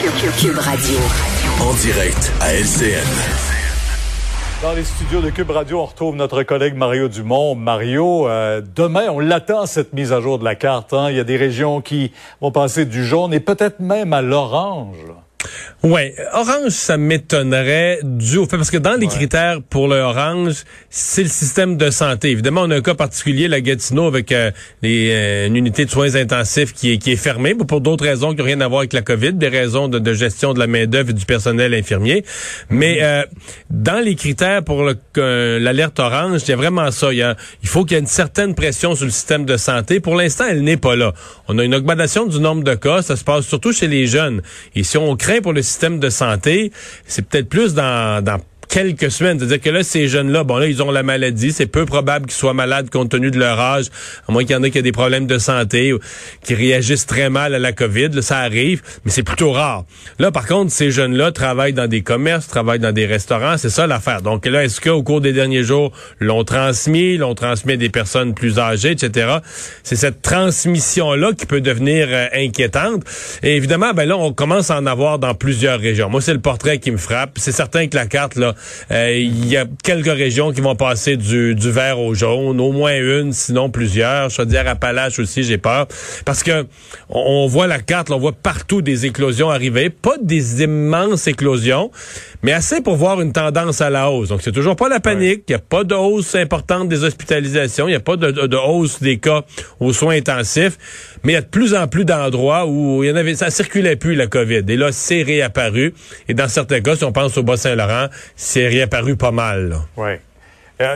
Cube Radio. En direct à LCN. Dans les studios de Cube Radio, on retrouve notre collègue Mario Dumont. Mario, euh, demain, on l'attend, cette mise à jour de la carte. Hein. Il y a des régions qui vont passer du jaune et peut-être même à l'orange. Ouais, orange, ça m'étonnerait dû au fait parce que dans les critères pour le orange, c'est le système de santé. Évidemment, on a un cas particulier, la Gatineau, avec euh, les, euh, une unité de soins intensifs qui est, qui est fermée, pour d'autres raisons qui n'ont rien à voir avec la COVID, des raisons de, gestion de la main d'œuvre et du personnel infirmier. Mais mhm. euh, dans les critères pour l'alerte orange, il y a vraiment ça. Il, il faut qu'il y ait une certaine pression sur le système de santé. Pour l'instant, elle n'est pas là. On a une augmentation du nombre de cas. Ça se passe surtout chez les jeunes. Et si on pour le système de santé, c'est peut-être plus dans, dans quelques semaines. C'est-à-dire que là, ces jeunes-là, bon là, ils ont la maladie. C'est peu probable qu'ils soient malades compte tenu de leur âge, à moins qu'il y en ait qui aient des problèmes de santé ou qui réagissent très mal à la COVID. ça arrive, mais c'est plutôt rare. Là, par contre, ces jeunes-là travaillent dans des commerces, travaillent dans des restaurants. C'est ça l'affaire. Donc là, est-ce qu'au cours des derniers jours, l'ont transmis, l'ont transmis à des personnes plus âgées, etc. C'est cette transmission-là qui peut devenir euh, inquiétante. Et évidemment, ben là, on commence à en avoir dans plusieurs régions. Moi, c'est le portrait qui me frappe. C'est certain que la carte, là, il y a quelques régions qui vont passer du, du vert au jaune, au moins une, sinon plusieurs. Je veux dire, Appalaches aussi, j'ai peur. Parce que on, voit la carte, on voit partout des éclosions arriver. Pas des immenses éclosions, mais assez pour voir une tendance à la hausse. Donc, c'est toujours pas la panique. Il n'y a pas de hausse importante des hospitalisations. Il n'y a pas de, de, hausse des cas aux soins intensifs. Mais il y a de plus en plus d'endroits où il y en avait, ça circulait plus, la COVID. Et là, c'est réapparu. Et dans certains cas, si on pense au Bas-Saint-Laurent, c'est réapparu pas mal. Oui.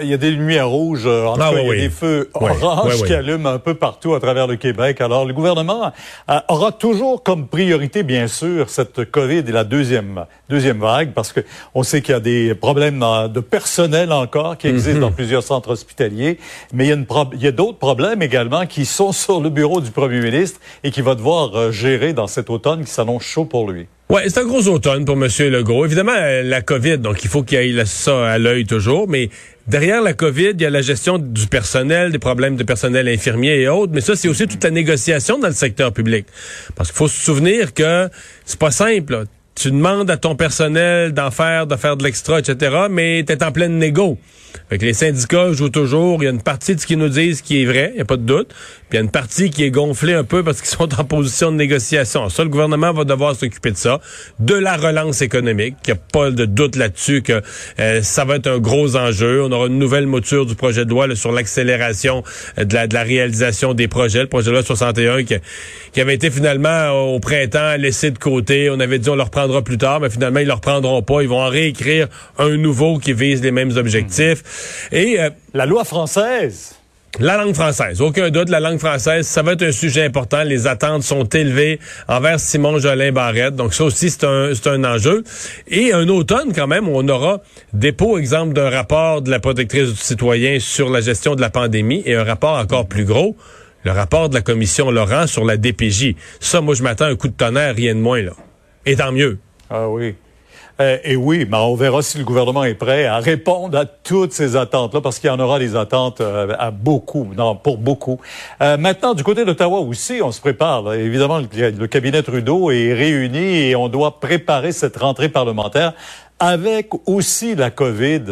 Il y a des lumières rouges, euh, en ah, il y a des feux oranges qui allument un peu partout à travers le Québec. Alors, le gouvernement euh, aura toujours comme priorité, bien sûr, cette COVID et la deuxième deuxième vague, parce que on sait qu'il y a des problèmes de personnel encore qui existent mhm. dans plusieurs centres hospitaliers, mais il y a, il d'autres problèmes également qui sont sur le bureau du premier ministre et qui va devoir gérer dans cet automne qui s'annonce chaud pour lui. Ouais, c'est un gros automne pour M. Legault. Évidemment, la COVID, donc il faut qu'il ait ça à l'œil toujours, mais derrière la COVID, il y a la gestion du personnel, des problèmes de personnel infirmier et autres, mais ça, c'est aussi toute la négociation dans le secteur public. Parce qu'il faut se souvenir que c'est pas simple. Tu demandes à ton personnel d'en faire, de faire de l'extra, etc., mais tu es en pleine négo. Fait que les syndicats jouent toujours. Il y a une partie de ce qu'ils nous disent qui est vrai, il n'y a pas de doute. Il y a une partie qui est gonflée un peu parce qu'ils sont en position de négociation. Ça, le gouvernement va devoir s'occuper de ça. De la relance économique. Il n'y a pas de doute là-dessus que euh, ça va être un gros enjeu. On aura une nouvelle mouture du projet de loi sur l'accélération euh, de, la, réalisation des projets. Le projet de loi 61 qui, avait été finalement au printemps laissé de côté. On avait dit on le reprendra plus tard, mais finalement ils le reprendront pas. Ils vont en réécrire un nouveau qui vise les mêmes objectifs. Et euh, la loi française. La langue française, aucun doute, la langue française, ça va être un sujet important. Les attentes sont élevées envers Simon Jolin Barrette. Donc ça aussi, c'est un, un enjeu. Et un automne quand même, on aura dépôt, exemple, d'un rapport de la protectrice du citoyen sur la gestion de la pandémie et un rapport encore plus gros, le rapport de la commission Laurent sur la DPJ. Ça, moi, je m'attends un coup de tonnerre, rien de moins, là. Et tant mieux. Ah oui. Euh, et oui, mais on verra si le gouvernement est prêt à répondre à toutes ces attentes-là, parce qu'il y en aura des attentes euh, à beaucoup, non, pour beaucoup. Euh, maintenant, du côté d'Ottawa aussi, on se prépare. Évidemment, le, cabinet Trudeau est réuni et on doit préparer cette rentrée parlementaire avec aussi la COVID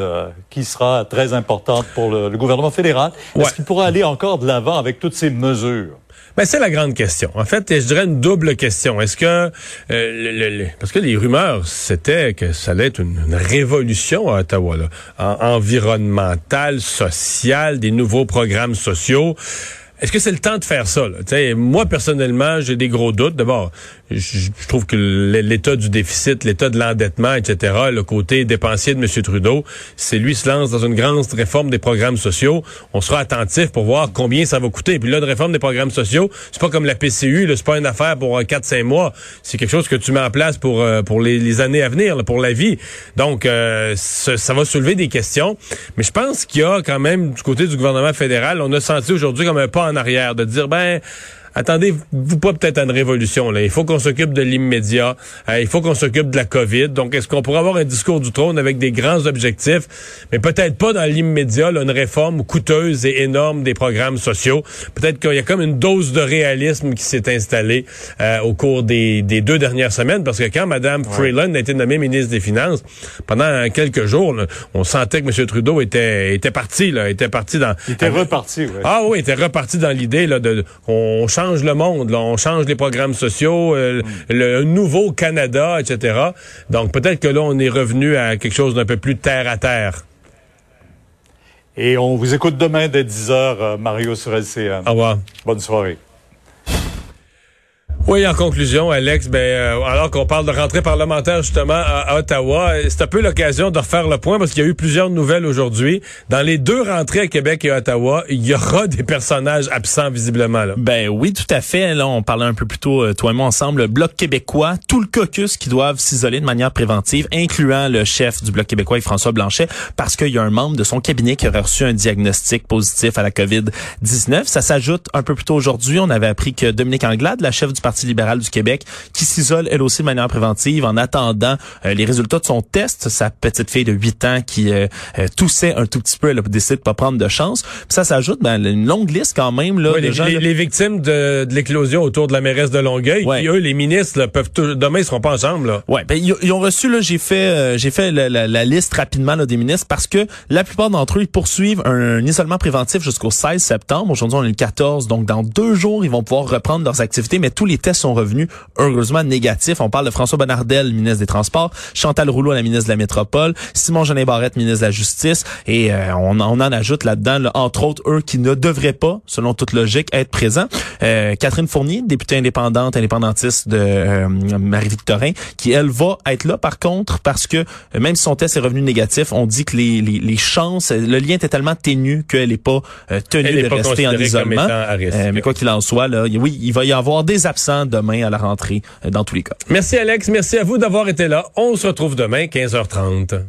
qui sera très importante pour le, gouvernement fédéral. Est-ce qu'il pourra aller encore de l'avant avec toutes ces mesures? Ben, c'est la grande question. En fait, je dirais une double question. Est-ce que euh, le, parce que les rumeurs, c'était que ça allait être une, révolution à Ottawa, là, environnementale, sociale, des nouveaux programmes sociaux. Est-ce que c'est le temps de faire ça? Là? Moi, personnellement, j'ai des gros doutes. D'abord, je, trouve que l'état du déficit, l'état de l'endettement, etc., le côté dépensier de M. Trudeau, c'est lui se lance dans une grande réforme des programmes sociaux. On sera attentif pour voir combien ça va coûter. puis là, de réforme des programmes sociaux, c'est pas comme la PCU, c'est pas une affaire pour 4-5 euh, mois. C'est quelque chose que tu mets en place pour, euh, pour les, années à venir, pour la vie. Donc, euh, ça, ça va soulever des questions. Mais je pense qu'il y a quand même, du côté du gouvernement fédéral, on a senti aujourd'hui comme un pas en arrière, de dire, ben, attendez-vous pas peut-être à une révolution. Là. Il faut qu'on s'occupe de l'immédiat. Euh, il faut qu'on s'occupe de la COVID. Donc, est-ce qu'on pourrait avoir un discours du trône avec des grands objectifs, mais peut-être pas dans l'immédiat, une réforme coûteuse et énorme des programmes sociaux. Peut-être qu'il y a comme une dose de réalisme qui s'est installée euh, au cours des, deux dernières semaines, parce que quand Mme Freeland a été nommée ministre des Finances, pendant quelques jours, on sentait que M. Trudeau était, était parti, là, était parti dans... Il était reparti, oui. Ah oui, il était reparti dans l'idée là, de... On change le monde, là. on change les programmes sociaux, euh, le nouveau Canada, etc. Donc peut-être que là, on est revenu à quelque chose d'un peu plus terre à terre. Et on vous écoute demain dès 10h, euh, Mario sur LCN. Au revoir. Bonne soirée. Oui, en conclusion, Alex, ben, euh, alors qu'on parle de rentrée parlementaire justement à, Ottawa, c'est un peu l'occasion de refaire le point parce qu'il y a eu plusieurs nouvelles aujourd'hui. Dans les deux rentrées à Québec et à Ottawa, il y aura des personnages absents visiblement. Là. Ben oui, tout à fait. Là, on parlait un peu plus tôt, euh, toi et moi ensemble, le Bloc québécois, tout le caucus qui doivent s'isoler de manière préventive, incluant le chef du Bloc québécois, François Blanchet, parce qu'il y a un membre de son cabinet qui aurait reçu un diagnostic positif à la COVID-19. Ça s'ajoute un peu plus tôt aujourd'hui. On avait appris que Dominique Anglade, la chef du Parti Parti libéral du Québec, qui s'isole elle aussi de manière préventive en attendant euh, les résultats de son test. Sa petite fille de 8 ans qui euh, euh, toussait un tout petit peu, elle a décidé de pas prendre de chance. Puis ça s'ajoute ben, une longue liste quand même là, les, gens, les, victimes de, de l'éclosion autour de la mairesse de Longueuil, ouais. eux, les ministres, là, peuvent demain ils seront pas ensemble. Là. Ouais, ben, ils, ont reçu là, j'ai fait j'ai fait la, la, liste rapidement là, des ministres parce que la plupart d'entre eux ils poursuivent un, isolement préventif jusqu'au 16 septembre. Aujourd'hui on est le 14, donc dans deux jours ils vont pouvoir reprendre leurs activités, mais tous les tests sont revenus heureusement négatifs. On parle de François Bonnardel, ministre des Transports, Chantal Rouleau, la ministre de la Métropole, Simon Jeanin Barrette, ministre de la Justice, et euh, on, on, en ajoute là-dedans, entre autres, eux qui ne devraient pas, selon toute logique, être présents. Euh, Catherine Fournier, députée indépendante, indépendantiste de euh, Marie-Victorin, qui, elle, va être là, par contre, parce que même si son test est revenu négatif, on dit que les, les, les chances, le lien était tellement ténu qu'elle n'est pas tenue de rester en isolement. mais quoi qu'il en soit, là, oui, il va y avoir des demain à la rentrée euh, dans tous les cas. Merci Alex, merci à vous d'avoir été là. On se retrouve demain 15h30.